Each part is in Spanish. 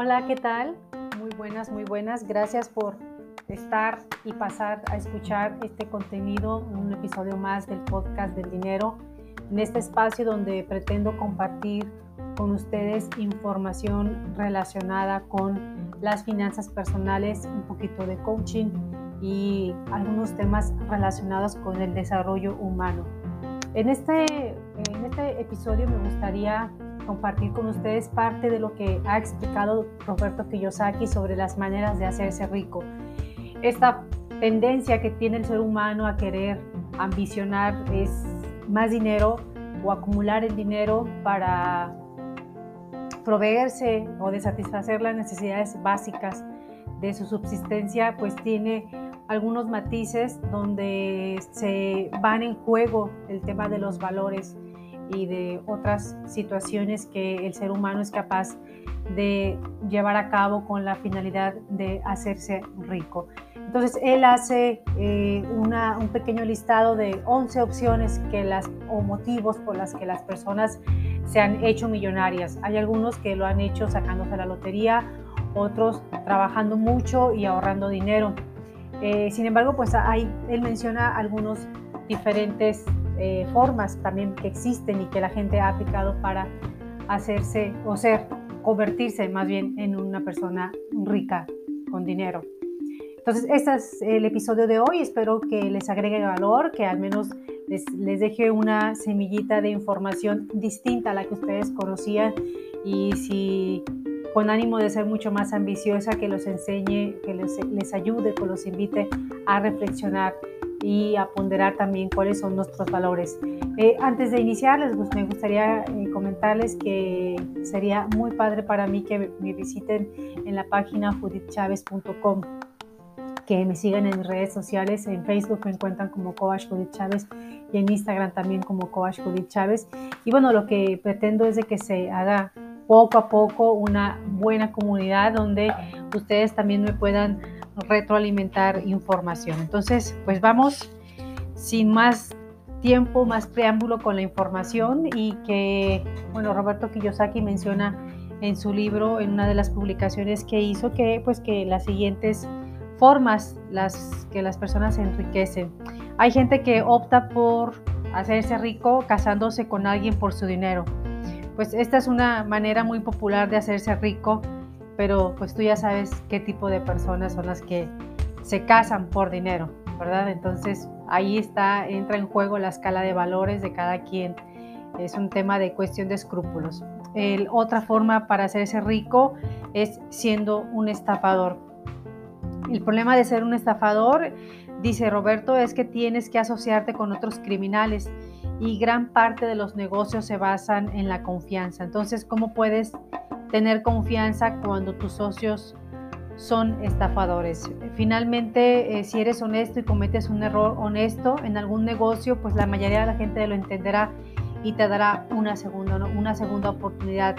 Hola, ¿qué tal? Muy buenas, muy buenas. Gracias por estar y pasar a escuchar este contenido, un episodio más del podcast del dinero, en este espacio donde pretendo compartir con ustedes información relacionada con las finanzas personales, un poquito de coaching y algunos temas relacionados con el desarrollo humano. En este, en este episodio me gustaría compartir con ustedes parte de lo que ha explicado Roberto Kiyosaki sobre las maneras de hacerse rico. Esta tendencia que tiene el ser humano a querer ambicionar es más dinero o acumular el dinero para proveerse o de satisfacer las necesidades básicas de su subsistencia, pues tiene algunos matices donde se van en juego el tema de los valores y de otras situaciones que el ser humano es capaz de llevar a cabo con la finalidad de hacerse rico. Entonces él hace eh, un pequeño listado de 11 opciones que las, o motivos por las que las personas se han hecho millonarias. Hay algunos que lo han hecho sacándose la lotería, otros trabajando mucho y ahorrando dinero. Eh, sin embargo, pues hay, él menciona algunos diferentes eh, formas también que existen y que la gente ha aplicado para hacerse o ser, convertirse más bien en una persona rica con dinero. Entonces, este es el episodio de hoy. Espero que les agregue valor, que al menos les, les deje una semillita de información distinta a la que ustedes conocían y si con ánimo de ser mucho más ambiciosa, que los enseñe, que les, les ayude, que los invite a reflexionar y a ponderar también cuáles son nuestros valores. Eh, antes de iniciar, les, me gustaría eh, comentarles que sería muy padre para mí que me visiten en la página judithchavez.com, que me sigan en redes sociales, en Facebook me encuentran como Coach Judith Chávez y en Instagram también como Coach Judith Chávez. Y bueno, lo que pretendo es de que se haga poco a poco una buena comunidad donde ustedes también me puedan retroalimentar información. Entonces, pues vamos sin más tiempo, más preámbulo con la información y que, bueno, Roberto Kiyosaki menciona en su libro, en una de las publicaciones que hizo, que pues que las siguientes formas las que las personas se enriquecen. Hay gente que opta por hacerse rico casándose con alguien por su dinero. Pues esta es una manera muy popular de hacerse rico pero pues tú ya sabes qué tipo de personas son las que se casan por dinero, ¿verdad? Entonces ahí está, entra en juego la escala de valores de cada quien. Es un tema de cuestión de escrúpulos. El, otra forma para hacerse rico es siendo un estafador. El problema de ser un estafador, dice Roberto, es que tienes que asociarte con otros criminales y gran parte de los negocios se basan en la confianza. Entonces, ¿cómo puedes tener confianza cuando tus socios son estafadores. Finalmente, eh, si eres honesto y cometes un error honesto en algún negocio, pues la mayoría de la gente lo entenderá y te dará una segunda, una segunda oportunidad.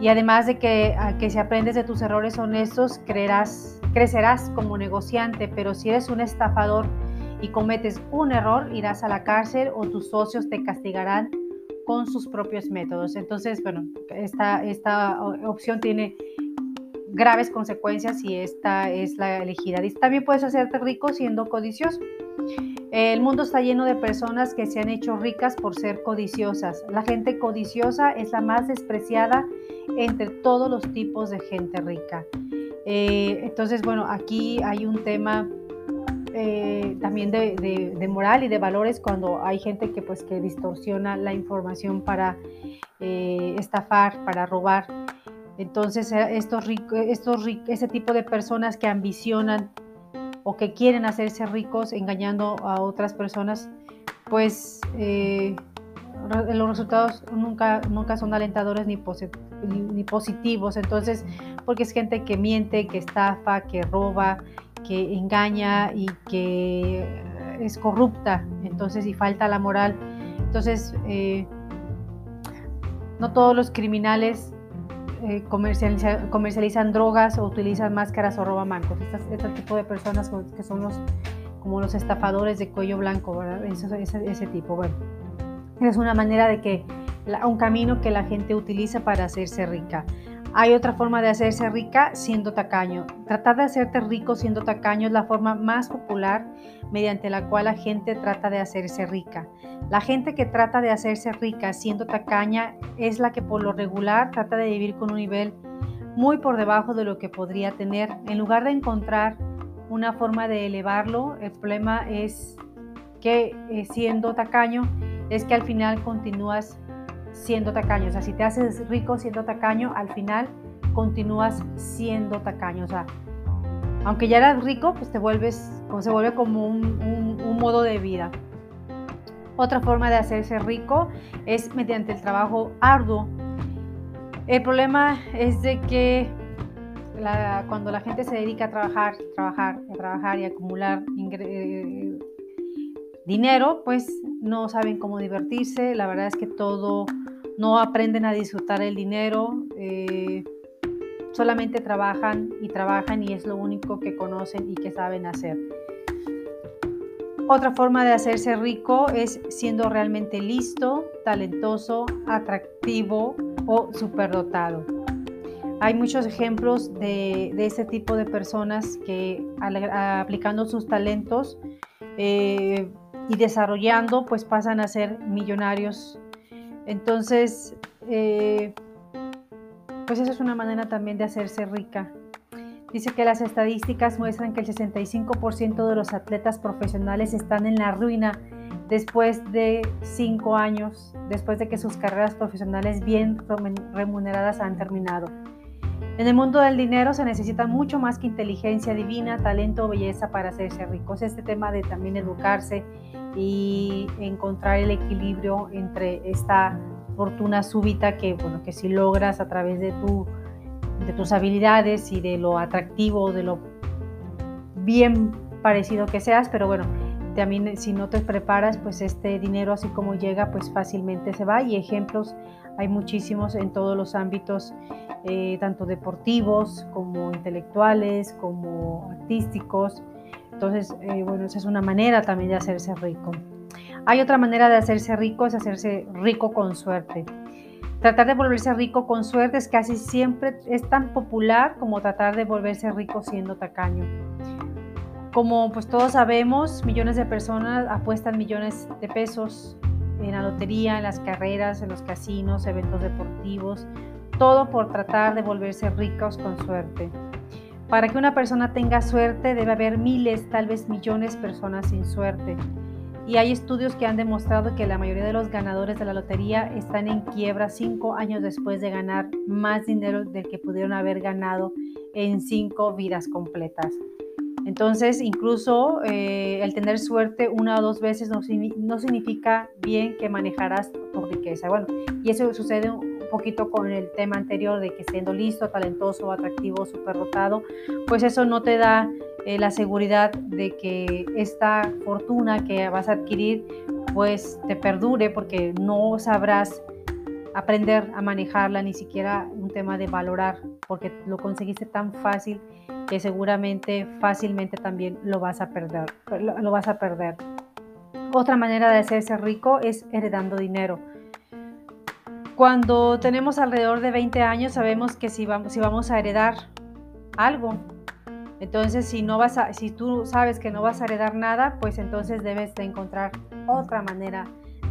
Y además de que, que si aprendes de tus errores honestos, creerás, crecerás como negociante, pero si eres un estafador y cometes un error, irás a la cárcel o tus socios te castigarán con sus propios métodos. Entonces, bueno, esta, esta opción tiene graves consecuencias y esta es la elegida. Y también puedes hacerte rico siendo codicioso. El mundo está lleno de personas que se han hecho ricas por ser codiciosas. La gente codiciosa es la más despreciada entre todos los tipos de gente rica. Eh, entonces, bueno, aquí hay un tema eh, también de, moral y de valores cuando hay gente que pues que distorsiona la información para eh, estafar, para robar. Entonces eh, estos estos ese tipo de personas que ambicionan o que quieren hacerse ricos engañando a otras personas, pues los resultados nunca, nunca son alentadores ni, ni positivos. Entonces, porque es gente que miente, que estafa, que roba, que engaña y que es corrupta, entonces y falta la moral. Entonces, eh, no todos los criminales eh, comercializan, drogas o utilizan máscaras o roban bancos. Este, tipo de personas que son los, como los estafadores de cuello blanco, Ese, tipo. Bueno, es una manera de que, un camino que la gente utiliza para hacerse rica. Hay otra forma de hacerse rica siendo tacaño. Tratar de hacerte rico siendo tacaño es la forma más popular mediante la cual la gente trata de hacerse rica. La gente que trata de hacerse rica siendo tacaña es la que por lo regular trata de vivir con un nivel muy por debajo de lo que podría tener. En lugar de encontrar una forma de elevarlo, el problema es que eh, siendo tacaño es que al final continúas siendo tacaño. O sea, si te haces rico siendo tacaño, al final continúas siendo tacaño. O sea, aunque ya eras rico, pues te vuelves, se vuelve como un, modo de vida. Otra forma de hacerse rico es mediante el trabajo arduo. El problema es de que cuando la gente se dedica a trabajar, trabajar, trabajar y acumular eh, dinero, pues no saben cómo divertirse. La verdad es que todo, no aprenden a disfrutar el dinero. Eh, solamente trabajan y trabajan y es lo único que conocen y que saben hacer. Otra forma de hacerse rico es siendo realmente listo, talentoso, atractivo o superdotado. Hay muchos ejemplos de, de este tipo de personas que aplicando sus talentos eh, y desarrollando, pues pasan a ser millonarios. Entonces, eh, pues esa es una manera también de hacerse rica. Dice que las estadísticas muestran que el 65% de los atletas profesionales están en la ruina después de cinco años, después de que sus carreras profesionales bien remuneradas han terminado. En el mundo del dinero se necesita mucho más que inteligencia divina, talento o belleza para hacerse ricos. Este tema de también educarse y encontrar el equilibrio entre esta fortuna súbita que, bueno, que si logras a través de, tu, de tus habilidades y de lo atractivo, de lo bien parecido que seas, pero bueno, también si no te preparas, pues este dinero así como llega, pues fácilmente se va y ejemplos hay muchísimos en todos los ámbitos, eh, tanto deportivos como intelectuales, como artísticos. Entonces, eh, bueno, esa es una manera también de hacerse rico. Hay otra manera de hacerse rico, es hacerse rico con suerte. Tratar de volverse rico con suerte es casi siempre es tan popular como tratar de volverse rico siendo tacaño. Como pues todos sabemos, millones de personas apuestan millones de pesos en la lotería, en las carreras, en los casinos, eventos deportivos, todo por tratar de volverse ricos con suerte. Para que una persona tenga suerte debe haber miles, tal vez millones de personas sin suerte. Y hay estudios que han demostrado que la mayoría de los ganadores de la lotería están en quiebra cinco años después de ganar más dinero del que pudieron haber ganado en cinco vidas completas. Entonces, incluso eh, el tener suerte una o dos veces no, significa bien que manejarás tu riqueza. Bueno, y eso sucede poquito con el tema anterior de que siendo listo, talentoso, atractivo, superdotado, pues eso no te da eh, la seguridad de que esta fortuna que vas a adquirir pues te perdure porque no sabrás aprender a manejarla, ni siquiera un tema de valorar, porque lo conseguiste tan fácil que seguramente fácilmente también lo vas a perder. Lo, vas a perder. Otra manera de hacerse rico es heredando dinero. Cuando tenemos alrededor de 20 años sabemos que si vamos, si vamos a heredar algo, entonces si, no vas a, si tú sabes que no vas a heredar nada, pues entonces debes de encontrar otra manera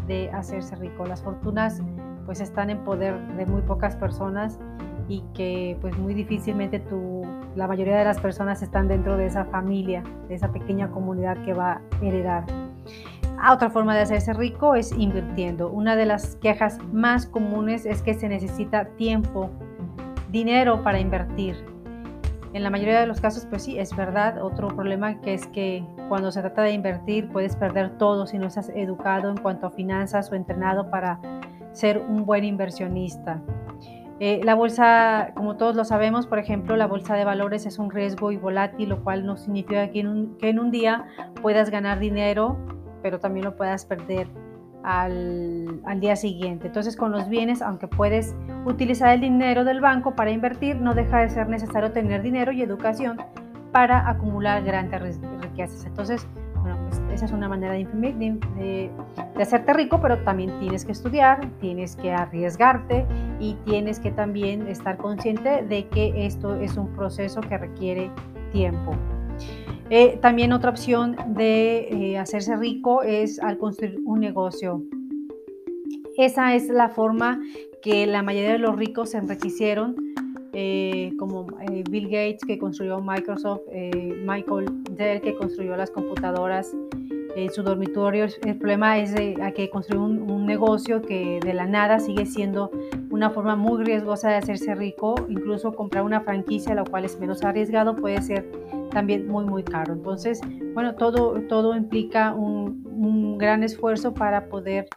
de hacerse rico. Las fortunas pues están en poder de muy pocas personas y que pues muy difícilmente tú, la mayoría de las personas están dentro de esa familia, de esa pequeña comunidad que va a heredar. Ah, otra forma de hacerse rico es invirtiendo. Una de las quejas más comunes es que se necesita tiempo, dinero para invertir. En la mayoría de los casos, pues sí, es verdad. Otro problema que es que cuando se trata de invertir puedes perder todo si no estás educado en cuanto a finanzas o entrenado para ser un buen inversionista. Eh, la bolsa, como todos lo sabemos, por ejemplo, la bolsa de valores es un riesgo y volátil, lo cual no significa que en un, que en un día puedas ganar dinero, pero también lo puedas perder al, al, día siguiente. Entonces, con los bienes, aunque puedes utilizar el dinero del banco para invertir, no deja de ser necesario tener dinero y educación para acumular grandes riquezas. Entonces, bueno, pues esa es una manera de, de, de, hacerte rico, pero también tienes que estudiar, tienes que arriesgarte y tienes que también estar consciente de que esto es un proceso que requiere tiempo. Eh, también otra opción de eh, hacerse rico es al construir un negocio. Esa es la forma que la mayoría de los ricos se enriquecieron eh, como Bill Gates que construyó Microsoft, Michael Dell que construyó las computadoras en su dormitorio. El problema es que construyó un, negocio que de la nada sigue siendo una forma muy riesgosa de hacerse rico. Incluso comprar una franquicia, lo cual es menos arriesgado, puede ser también muy, muy caro. Entonces, bueno, todo, todo implica un, gran esfuerzo para poder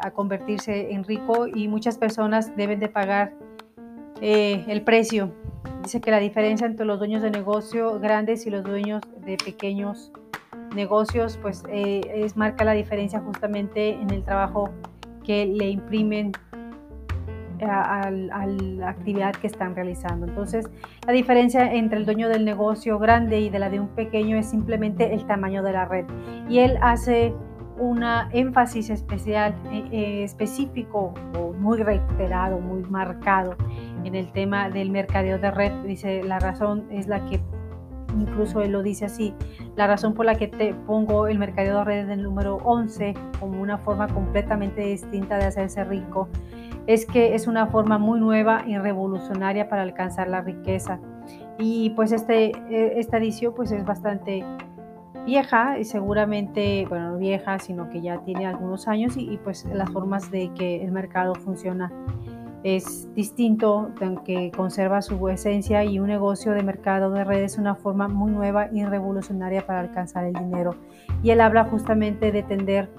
a convertirse en rico y muchas personas deben de pagar eh, el precio. Dice que la diferencia entre los dueños de negocio grandes y los dueños de pequeños negocios, pues eh, es marca la diferencia justamente en el trabajo que le imprimen a, la actividad que están realizando. Entonces, la diferencia entre el dueño del negocio grande y de la de un pequeño es simplemente el tamaño de la red. Y él hace una énfasis especial, eh, específico o muy reiterado, muy marcado en el tema del mercadeo de red. Dice, la razón es la que, incluso él lo dice así, la razón por la que te pongo el mercadeo de red en el número 11 como una forma completamente distinta de hacerse rico, es que es una forma muy nueva y revolucionaria para alcanzar la riqueza. Y pues este, e, esta edición pues es bastante vieja y seguramente, bueno, no vieja, sino que ya tiene algunos años y, y pues las formas de que el mercado funciona es distinto, aunque conserva su esencia y un negocio de mercado de redes es una forma muy nueva y revolucionaria para alcanzar el dinero. Y él habla justamente de tender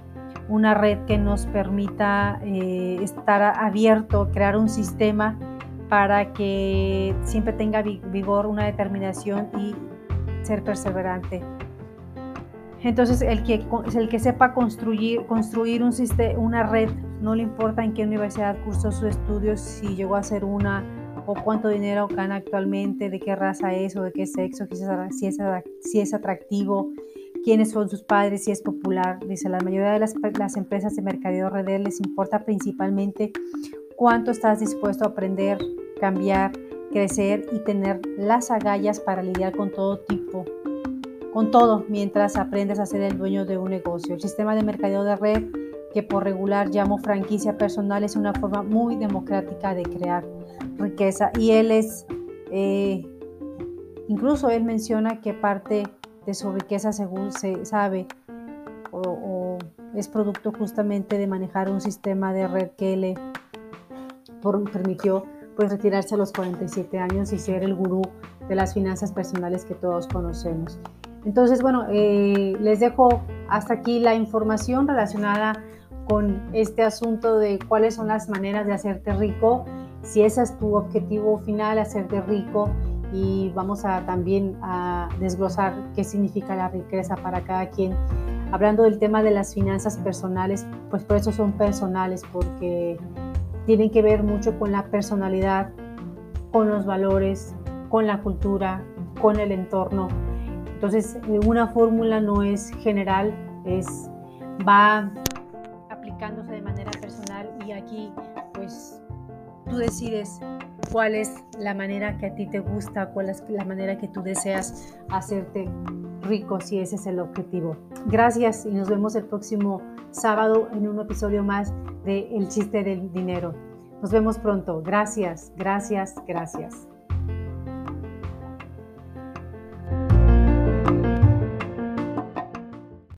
una red que nos permita eh, estar abierto, crear un sistema para que siempre tenga vigor, una determinación y ser perseverante. Entonces, el que, el que sepa construir, construir una red, no le importa en qué universidad cursó sus estudios, si llegó a ser una o cuánto dinero gana actualmente, de qué raza es o de qué sexo, si si es atractivo, quiénes son sus padres, si es popular. Dice, la mayoría de las, las empresas de mercadeo red les importa principalmente cuánto estás dispuesto a aprender, cambiar, crecer y tener las agallas para lidiar con todo tipo con todo mientras aprendes a ser el dueño de un negocio. El sistema de mercadeo de red, que por regular llamo franquicia personal, es una forma muy democrática de crear riqueza. Y él es, eh, incluso él menciona que parte de su riqueza, según se sabe, o, es producto justamente de manejar un sistema de red que le permitió pues retirarse a los 47 años y ser el gurú de las finanzas personales que todos conocemos. Entonces, bueno, eh, les dejo hasta aquí la información relacionada con este asunto de cuáles son las maneras de hacerte rico, si ese es tu objetivo final, hacerte rico, y vamos a también a desglosar qué significa la riqueza para cada quien. Hablando del tema de las finanzas personales, pues por eso son personales, porque tienen que ver mucho con la personalidad, con los valores, con la cultura, con el entorno entonces, una fórmula no es general, es va aplicándose de manera personal y aquí pues tú decides cuál es la manera que a ti te gusta, cuál es la manera que tú deseas hacerte rico si ese es el objetivo. Gracias y nos vemos el próximo sábado en un episodio más de El chiste del dinero. Nos vemos pronto. Gracias, gracias, gracias.